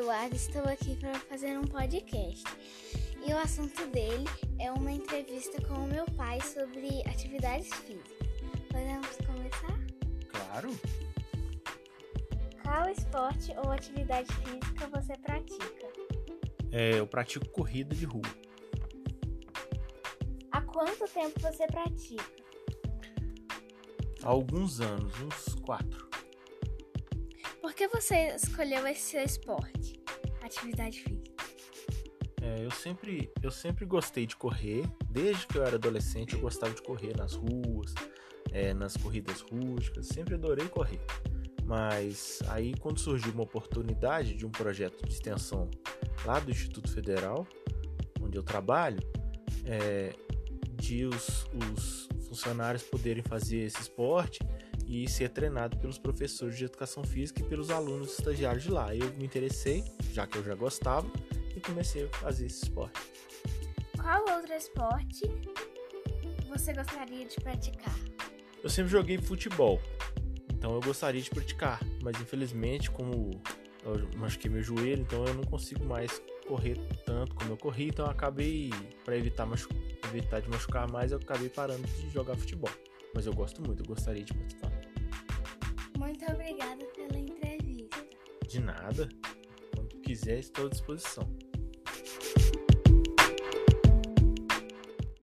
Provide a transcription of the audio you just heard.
Eduardo, estou aqui para fazer um podcast. E o assunto dele é uma entrevista com o meu pai sobre atividades físicas. Podemos começar? Claro. Qual esporte ou atividade física você pratica? É, eu pratico corrida de rua. Há quanto tempo você pratica? Há alguns anos, uns quatro. Por que você escolheu esse esporte, atividade física? É, eu sempre, eu sempre gostei de correr. Desde que eu era adolescente, eu gostava de correr nas ruas, é, nas corridas rústicas. Sempre adorei correr. Mas aí, quando surgiu uma oportunidade de um projeto de extensão lá do Instituto Federal, onde eu trabalho, é, de os, os funcionários poderem fazer esse esporte e ser treinado pelos professores de educação física e pelos alunos estagiários de lá. Eu me interessei, já que eu já gostava, e comecei a fazer esse esporte. Qual outro esporte você gostaria de praticar? Eu sempre joguei futebol, então eu gostaria de praticar, mas infelizmente, como eu machuquei meu joelho, então eu não consigo mais correr tanto como eu corri, então eu acabei, para evitar, evitar de machucar mais, eu acabei parando de jogar futebol. Mas eu gosto muito, eu gostaria de participar. Muito obrigada pela entrevista. De nada. Quando quiser, estou à disposição.